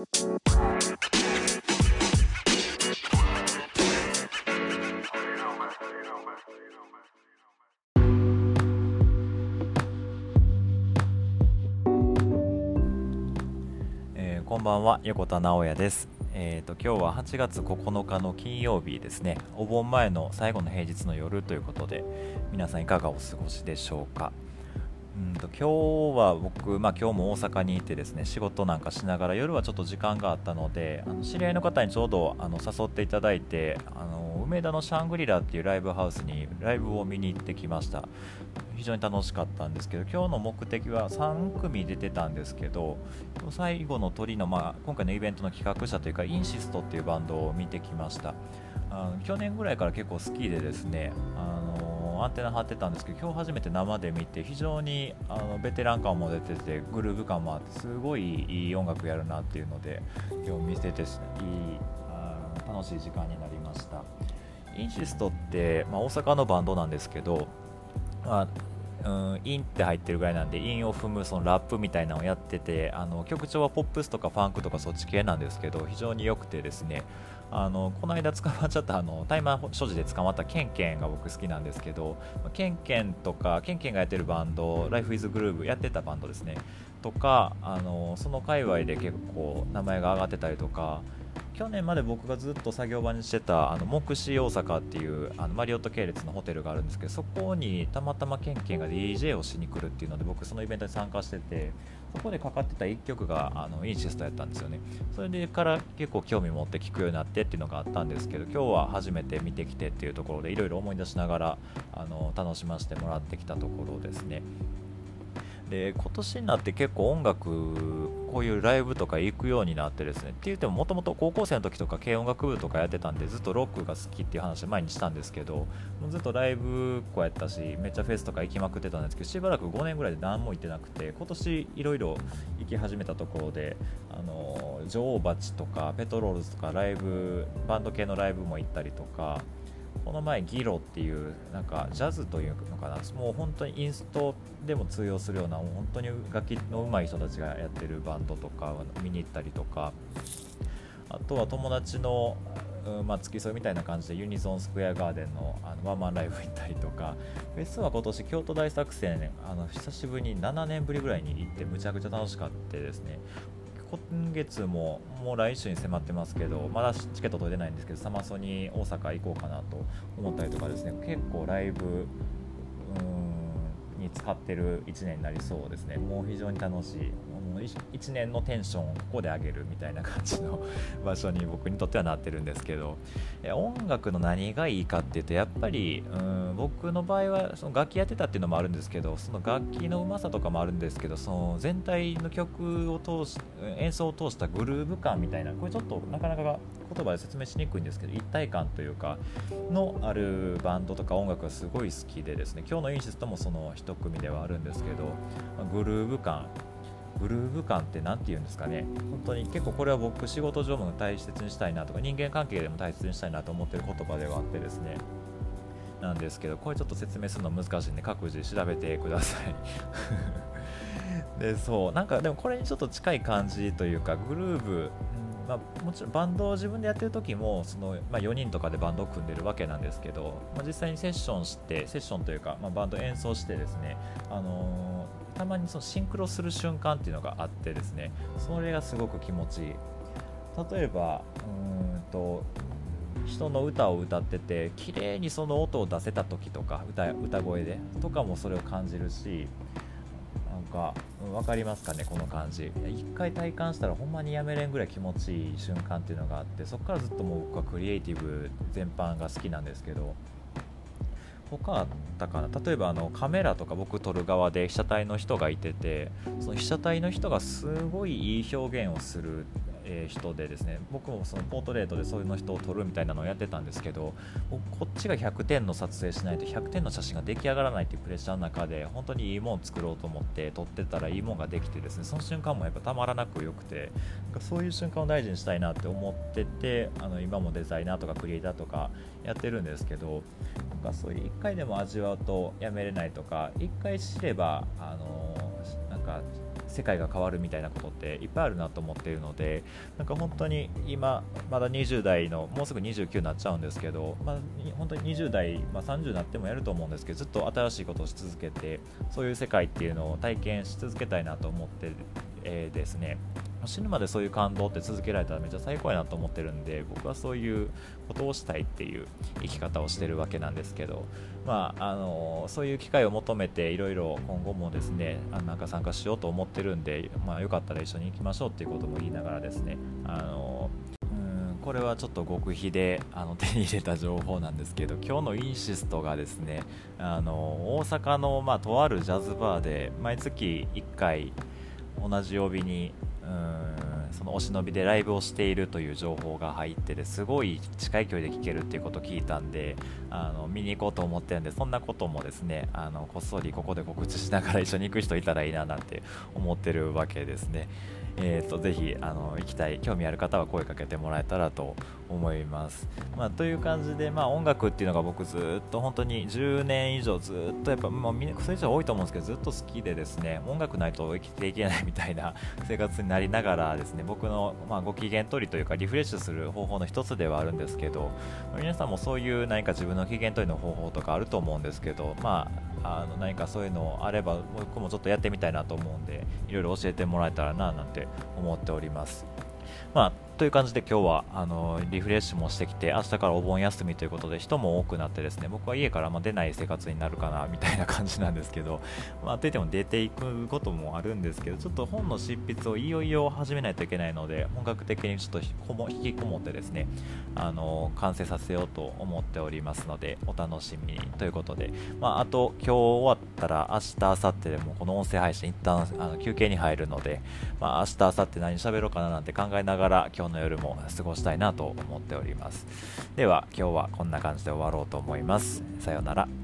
こんばんは横田直也です。えー、と今日は8月9日の金曜日ですね。お盆前の最後の平日の夜ということで皆さんいかがお過ごしでしょうか？うんと今日は僕、まあ、今日も大阪にいてですね仕事なんかしながら夜はちょっと時間があったのであの知り合いの方にちょうどあの誘っていただいてあの梅田のシャングリラっていうライブハウスにライブを見に行ってきました。非常に楽しかったんですけど今日の目的は3組出てたんですけど最後の鳥の、まあ、今回のイベントの企画者というかインシストっていうバンドを見てきました。あの去年ぐらいから結構好きでですねあのアンテナ張ってたんですけど今日初めて生で見て非常にあのベテラン感も出ててグルーヴ感もあってすごいいい音楽やるなっていうので今日見れていいあ楽しい時間になりました。韻シストって、まあ、大阪のバンドなんですけど、まあうん、韻って入ってるぐらいなんで韻を踏むそのラップみたいなのをやっててあの曲調はポップスとかファンクとかそっち系なんですけど非常に良くてですねあのこの間捕まっちゃったあの大麻所持で捕まったケンケンが僕好きなんですけどケンケンとかケンケンがやってるバンド Life is Groove やってたバンドですね。とかあのその界隈で結構名前が上がってたりとか去年まで僕がずっと作業場にしてたあの目視大阪っていうあのマリオット系列のホテルがあるんですけどそこにたまたまケンケンが DJ をしに来るっていうので僕そのイベントに参加しててそこでかかってた1曲があのインシストやったんですよね。それでから結構興味持って聴くようになってっていうのがあったんですけど今日は初めて見てきてっていうところでいろいろ思い出しながらあの楽しませてもらってきたところですね。で今年になって結構音楽こういうライブとか行くようになってですねって言ってももともと高校生の時とか軽音楽部とかやってたんでずっとロックが好きっていう話前にしたんですけどもうずっとライブこうやったしめっちゃフェスとか行きまくってたんですけどしばらく5年ぐらいで何も行ってなくて今年いろいろ行き始めたところであの女王蜂とかペトロールズとかライブバンド系のライブも行ったりとかこの前ギロっていうなんかジャズというのかなもう本当にインストでも通用するようなもう本当に楽器の上手い人たちがやってるバンドとか見に行ったりとかあとは友達の、うんまあ、付き添いみたいな感じでユニゾンスクエアガーデンのあのワンマンライブ行ったりとかフェスは今年京都大作戦あの久しぶりに7年ぶりぐらいに行ってむちゃくちゃ楽しかったですね。今月ももう来週に迫ってますけどまだチケット取れてないんですけどサマソに大阪行こうかなと思ったりとかですね。結構ライブうんに使ってる1年になりそうですね。もう非常に楽しい。もう1年のテンションをここで上げるみたいな感じの場所に僕にとってはなってるんですけど。音楽の何がいいかっていうとやっぱりうん僕の場合はその楽器やってたっていうのもあるんですけどその楽器のうまさとかもあるんですけどその全体の曲を通し演奏を通したグルーヴ感みたいなこれちょっとなかなか言葉で説明しにくいんですけど一体感というかのあるバンドとか音楽がすごい好きでですね今日のインシストもその一組ではあるんですけどグルーヴ感。グルーヴ感って何て言うんですかね。本当に結構これは僕仕事上も大切にしたいなとか人間関係でも大切にしたいなと思ってる言葉ではあってですね。なんですけどこれちょっと説明するの難しいんで各自調べてください。でそう。なんかでもこれにちょっと近い感じというかグルーヴ、まあ、もちろんバンドを自分でやってる時もその、まあ、4人とかでバンドを組んでるわけなんですけど、まあ、実際にセッションしてセッションというか、まあ、バンド演奏してですね、あのーたまにそのシンクロする瞬間っていうのがあってですねそれがすごく気持ちいい。例えばうんと人の歌を歌ってて綺麗にその音を出せた時とか歌歌声でとかもそれを感じるしか、分かりますかねこの感じ。一回体感したらほんまにやめれんぐらい気持ちいい瞬間っていうのがあってそこからずっともう僕はクリエイティブ全般が好きなんですけど他あったかな？例えばあのカメラとか僕撮る側で被写体の人がいててその被写体の人がすごいいい表現をする、え人でですね僕もそのポートレートでそういうの人を撮るみたいなのをやってたんですけどこっちが100点の撮影しないと100点の写真が出来上がらないっていうプレッシャーの中で本当にいいもん作ろうと思って撮ってたらいいもんができてですねその瞬間もやっぱたまらなく良くてなんかそういう瞬間を大事にしたいなって思っててあの今もデザイナーとかクリエイターとかやってるんですけどなんかそういう1回でも味わうとやめれないとか1回知ればあのなんか世界が変わるみたいなことっていっぱいあるなと思っているのでなんか本当に今まだ20代のもうすぐ29になっちゃうんですけど、まあ、本当に20代、まあ、30になってもやると思うんですけどずっと新しいことをし続けてそういう世界っていうのを体験し続けたいなと思って、えー、ですね。死ぬまでそういう感動って続けられたらめっちゃ最高やなと思ってるんで僕はそういうことをしたいっていう生き方をしてるわけなんですけど、まあ、あのそういう機会を求めていろいろ今後もですねあなんか参加しようと思ってるんで、まあ、よかったら一緒に行きましょうっていうことも言いながらですねあのこれはちょっと極秘であの手に入れた情報なんですけど今日のインシストがですねあの大阪の、まあ、とあるジャズバーで毎月1回同じ曜日にうんそのお忍びでライブをしているという情報が入ってですごい近い距離で聴けるっていうことを聞いたんであの見に行こうと思ってるんでそんなこともですねあのこっそりここで告知しながら一緒に行く人いたらいいななんて思ってるわけですね。えーと、ぜひあの行きたい興味ある方は声かけてもらえたらと思います。まあ、という感じで、まあ、音楽っていうのが僕ずっと本当に10年以上ずっとやっぱ、まあ、みんなそれ以上多いと思うんですけどずっと好きでですね音楽ないと生きていけないみたいな 生活になりながらですね僕の、まあ、ご機嫌取りというかリフレッシュする方法の一つではあるんですけど皆さんもそういう何か自分の機嫌取りの方法とかあると思うんですけど、まあ、あの何かそういうのあれば僕もちょっとやってみたいなと思うんでいろいろ教えてもらえたらななんて思っております。まあという感じで今日はあのリフレッシュもしてきて明日からお盆休みということで人も多くなってですね僕は家からま出ない生活になるかなみたいな感じなんですけど、まあ、といっても出ていくこともあるんですけどちょっと本の執筆をいよいよ始めないといけないので本格的にちょっと引きこもってですねあの完成させようと思っておりますのでお楽しみにということで、まあ、あと今日終わったら明日明後日でもこの音声配信一旦あの休憩に入るので、まあ、明日明後日何喋ろうかななんて考えながら今日の夜も過ごしたいなと思っております。では今日はこんな感じで終わろうと思います。さようなら。